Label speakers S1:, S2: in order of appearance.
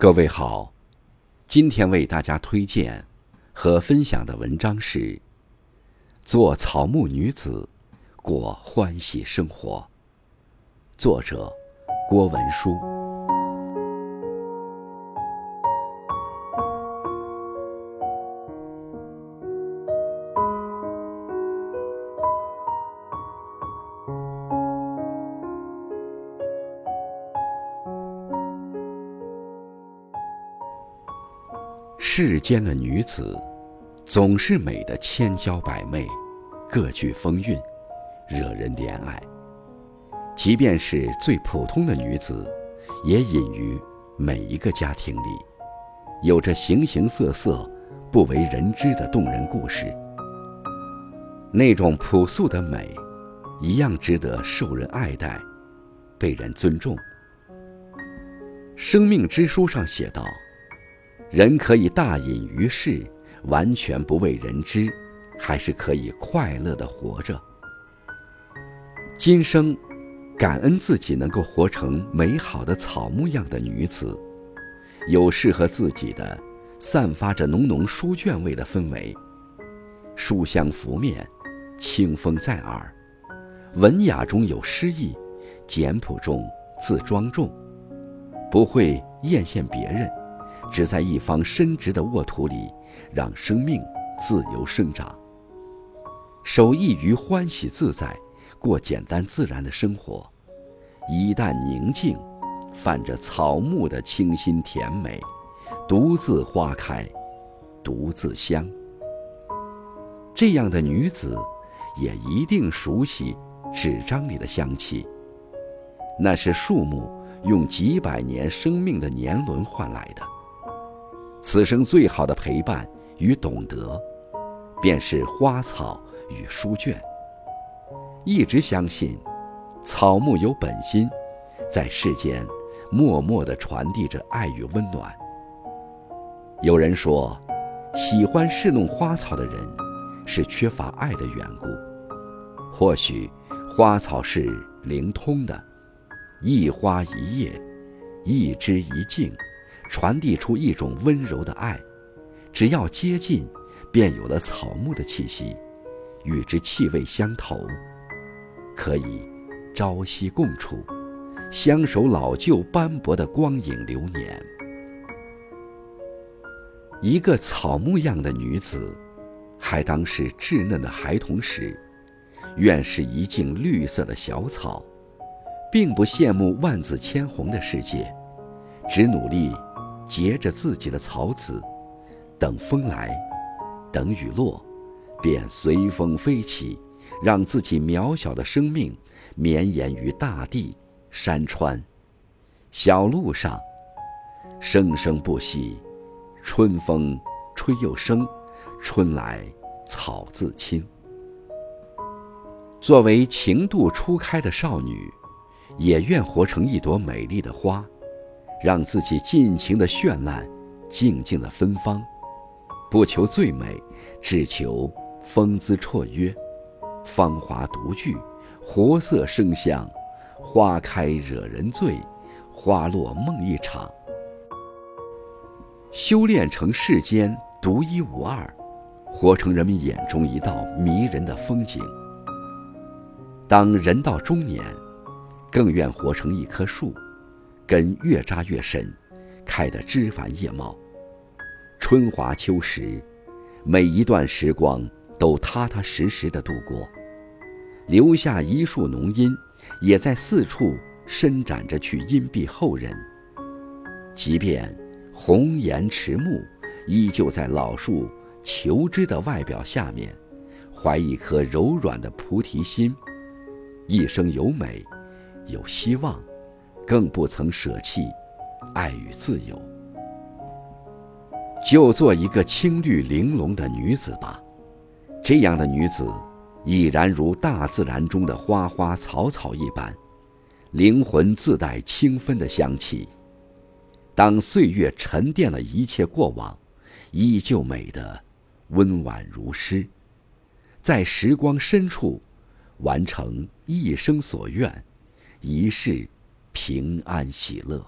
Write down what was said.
S1: 各位好，今天为大家推荐和分享的文章是《做草木女子，过欢喜生活》，作者郭文书。世间的女子，总是美的千娇百媚，各具风韵，惹人怜爱。即便是最普通的女子，也隐于每一个家庭里，有着形形色色、不为人知的动人故事。那种朴素的美，一样值得受人爱戴，被人尊重。生命之书上写道。人可以大隐于世，完全不为人知，还是可以快乐的活着。今生，感恩自己能够活成美好的草木样的女子，有适合自己的，散发着浓浓书卷味的氛围，书香拂面，清风在耳，文雅中有诗意，简朴中自庄重，不会艳羡别人。只在一方深植的沃土里，让生命自由生长。守意于欢喜自在，过简单自然的生活，一旦宁静，泛着草木的清新甜美，独自花开，独自香。这样的女子，也一定熟悉纸张里的香气，那是树木用几百年生命的年轮换来的。此生最好的陪伴与懂得，便是花草与书卷。一直相信，草木有本心，在世间默默地传递着爱与温暖。有人说，喜欢侍弄花草的人，是缺乏爱的缘故。或许，花草是灵通的，一花一叶，一枝一茎。传递出一种温柔的爱，只要接近，便有了草木的气息，与之气味相投，可以朝夕共处，相守老旧斑驳的光影流年。一个草木样的女子，还当是稚嫩的孩童时，愿是一茎绿色的小草，并不羡慕万紫千红的世界，只努力。结着自己的草籽，等风来，等雨落，便随风飞起，让自己渺小的生命绵延于大地、山川、小路上，生生不息。春风吹又生，春来草自青。作为情窦初开的少女，也愿活成一朵美丽的花。让自己尽情的绚烂，静静的芬芳，不求最美，只求风姿绰约，芳华独具，活色生香，花开惹人醉，花落梦一场。修炼成世间独一无二，活成人们眼中一道迷人的风景。当人到中年，更愿活成一棵树。根越扎越深，开得枝繁叶茂。春华秋实，每一段时光都踏踏实实的度过，留下一树浓荫，也在四处伸展着去荫庇后人。即便红颜迟暮，依旧在老树求枝的外表下面，怀一颗柔软的菩提心，一生有美，有希望。更不曾舍弃爱与自由，就做一个青绿玲珑的女子吧。这样的女子，已然如大自然中的花花草草一般，灵魂自带清芬的香气。当岁月沉淀了一切过往，依旧美得温婉如诗，在时光深处，完成一生所愿，一世。平安喜乐。